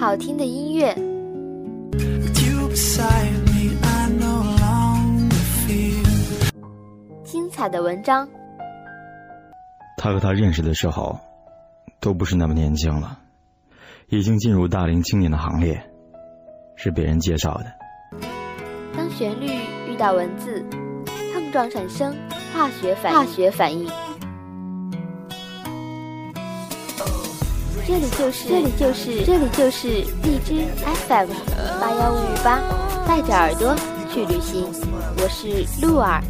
好听的音乐，精彩的文章。他和他认识的时候，都不是那么年轻了，已经进入大龄青年的行列，是别人介绍的。当旋律遇到文字，碰撞产生化学反化学反应。这里就是这里就是这里就是荔枝 FM 八幺五五八，带着耳朵去旅行。我是鹿儿。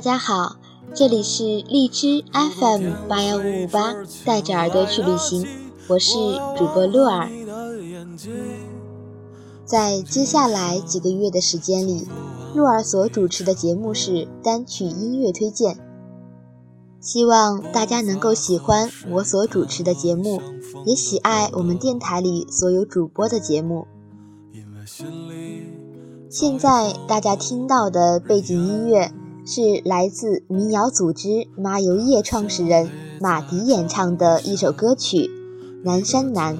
大家好，这里是荔枝 FM 八幺五五八，带着耳朵去旅行，我是主播鹿儿。在接下来几个月的时间里，鹿儿所主持的节目是单曲音乐推荐。希望大家能够喜欢我所主持的节目，也喜爱我们电台里所有主播的节目。现在大家听到的背景音乐是来自民谣组织麻油叶创始人马迪演唱的一首歌曲《南山南》。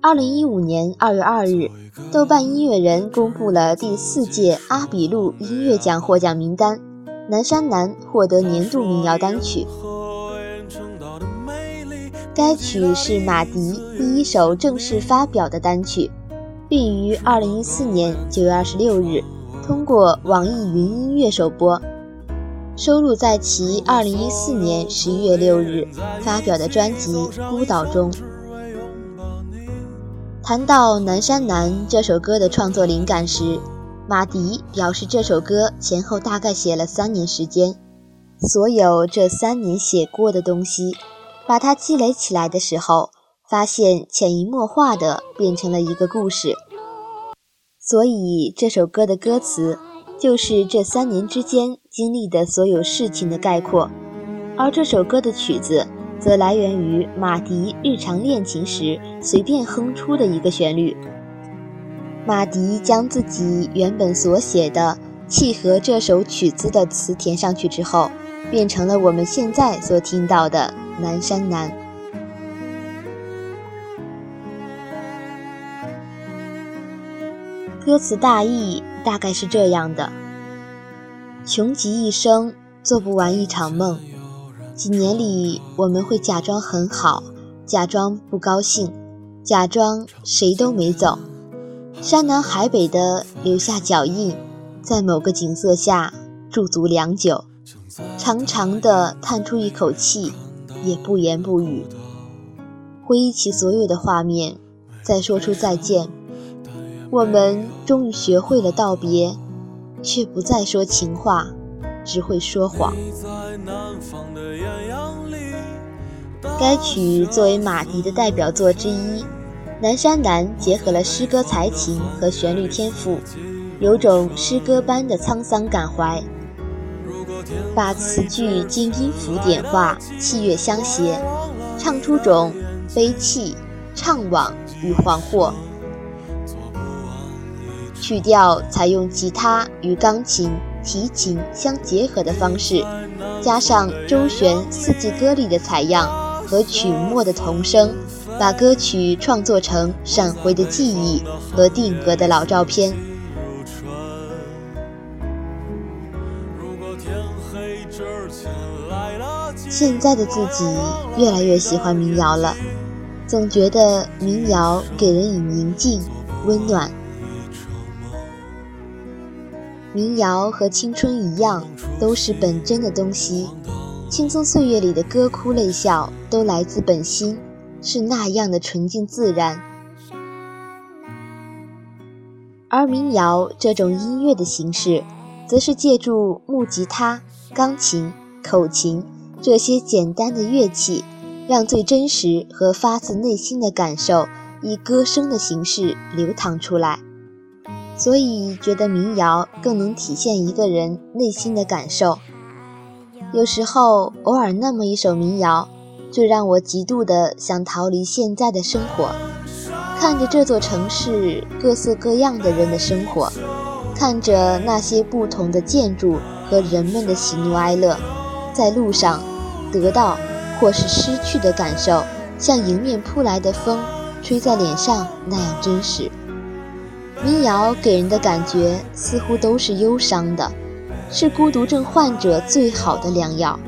二零一五年二月二日，豆瓣音乐人公布了第四届阿比路音乐奖获奖名单。《南山南》获得年度民谣单曲。该曲是马迪第一首正式发表的单曲，并于二零一四年九月二十六日通过网易云音乐首播，收录在其二零一四年十一月六日发表的专辑《孤岛》中。谈到《南山南》这首歌的创作灵感时，马迪表示，这首歌前后大概写了三年时间，所有这三年写过的东西，把它积累起来的时候，发现潜移默化的变成了一个故事。所以这首歌的歌词，就是这三年之间经历的所有事情的概括，而这首歌的曲子，则来源于马迪日常练琴时随便哼出的一个旋律。马迪将自己原本所写的契合这首曲子的词填上去之后，变成了我们现在所听到的《南山南》。歌词大意大概是这样的：穷极一生做不完一场梦，几年里我们会假装很好，假装不高兴，假装谁都没走。山南海北的留下脚印，在某个景色下驻足良久，长长的叹出一口气，也不言不语。回忆起所有的画面，再说出再见。我们终于学会了道别，却不再说情话，只会说谎。该曲作为马迪的代表作之一。南山南结合了诗歌才情和旋律天赋，有种诗歌般的沧桑感怀，把词句经音符点化，器乐相携，唱出种悲泣、怅惘与惶惑。曲调采用吉他与钢琴、提琴相结合的方式，加上周旋四季歌里的采样和曲末的童声。把歌曲创作成闪回的记忆和定格的老照片。现在的自己越来越喜欢民谣了，总觉得民谣给人以宁静、温暖。民谣和青春一样，都是本真的东西，轻松岁月里的歌哭泪笑，都来自本心。是那样的纯净自然，而民谣这种音乐的形式，则是借助木吉他、钢琴、口琴这些简单的乐器，让最真实和发自内心的感受以歌声的形式流淌出来，所以觉得民谣更能体现一个人内心的感受。有时候，偶尔那么一首民谣，就让我极度的想逃离现在的生活，看着这座城市各色各样的人的生活，看着那些不同的建筑和人们的喜怒哀乐，在路上得到或是失去的感受，像迎面扑来的风。吹在脸上那样真实。民谣给人的感觉似乎都是忧伤的，是孤独症患者最好的良药。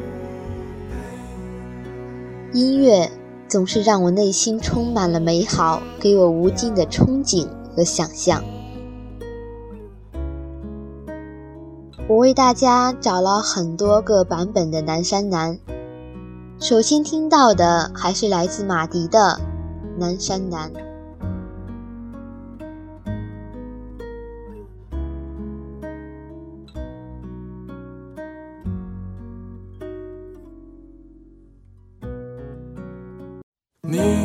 音乐总是让我内心充满了美好，给我无尽的憧憬和想象。我为大家找了很多个版本的《南山南》，首先听到的还是来自马迪的。南山南，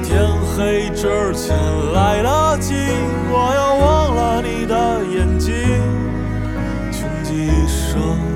天黑之前来得及，我要忘了你的眼睛，穷极一生。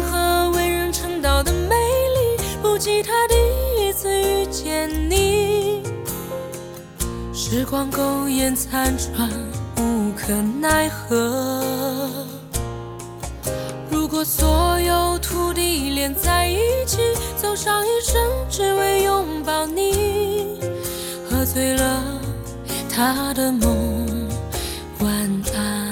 记，他第一次遇见你。时光苟延残喘，无可奈何。如果所有土地连在一起，走上一生只为拥抱你，喝醉了他的梦，晚安。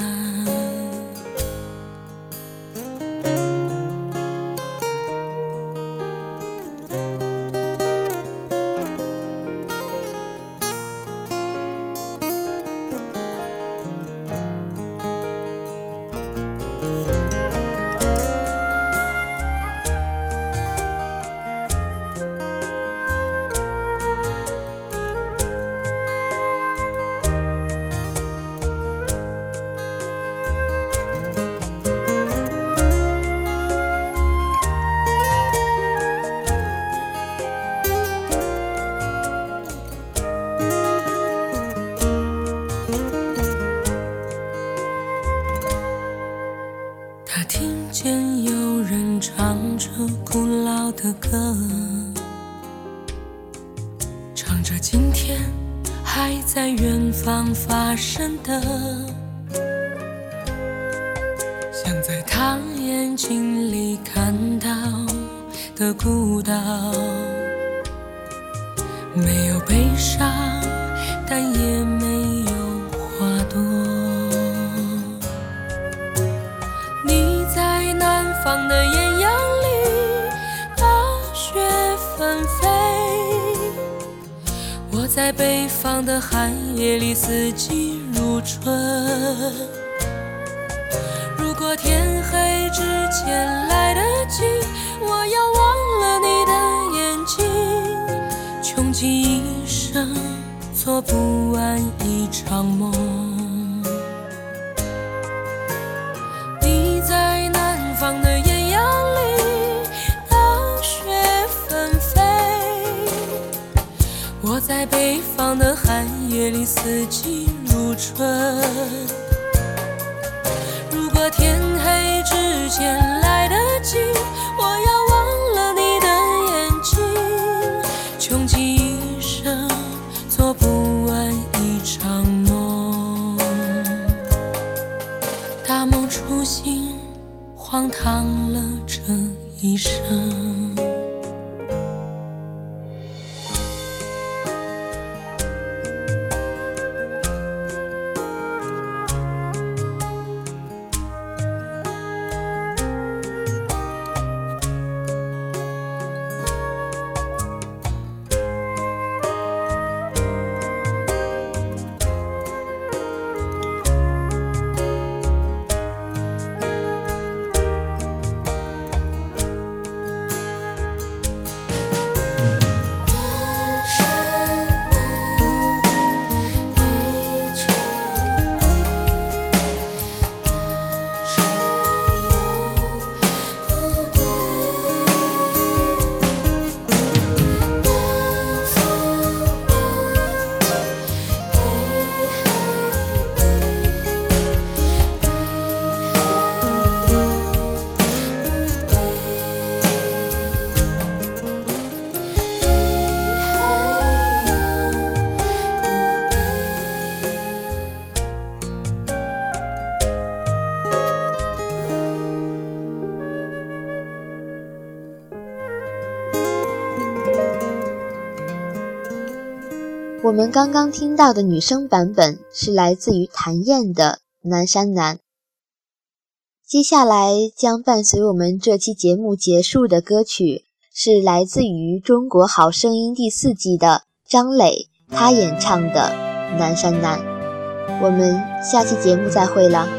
的孤岛，没有悲伤，但也没有花朵。你在南方的艳阳里，大雪纷飞；我在北方的寒夜里，四季如春。如果天黑之前来得及，你的眼睛，穷极一生做不完一场梦。你在南方的艳阳里，大雪纷飞；我在北方的寒夜里，四季如春。如果天黑之前来得及，我要荒唐了这一生。我们刚刚听到的女声版本是来自于谭燕的《南山南》。接下来将伴随我们这期节目结束的歌曲是来自于《中国好声音》第四季的张磊，他演唱的《南山南》。我们下期节目再会了。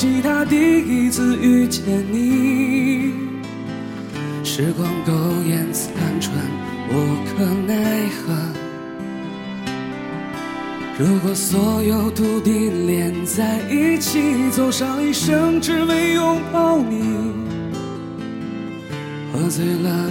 丽，不及他第一次遇见你。时光苟延残喘，无可奈何。如果所有土地连在一起，走上一生，只为拥抱你，喝醉了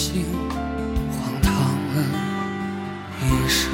心荒唐了一生，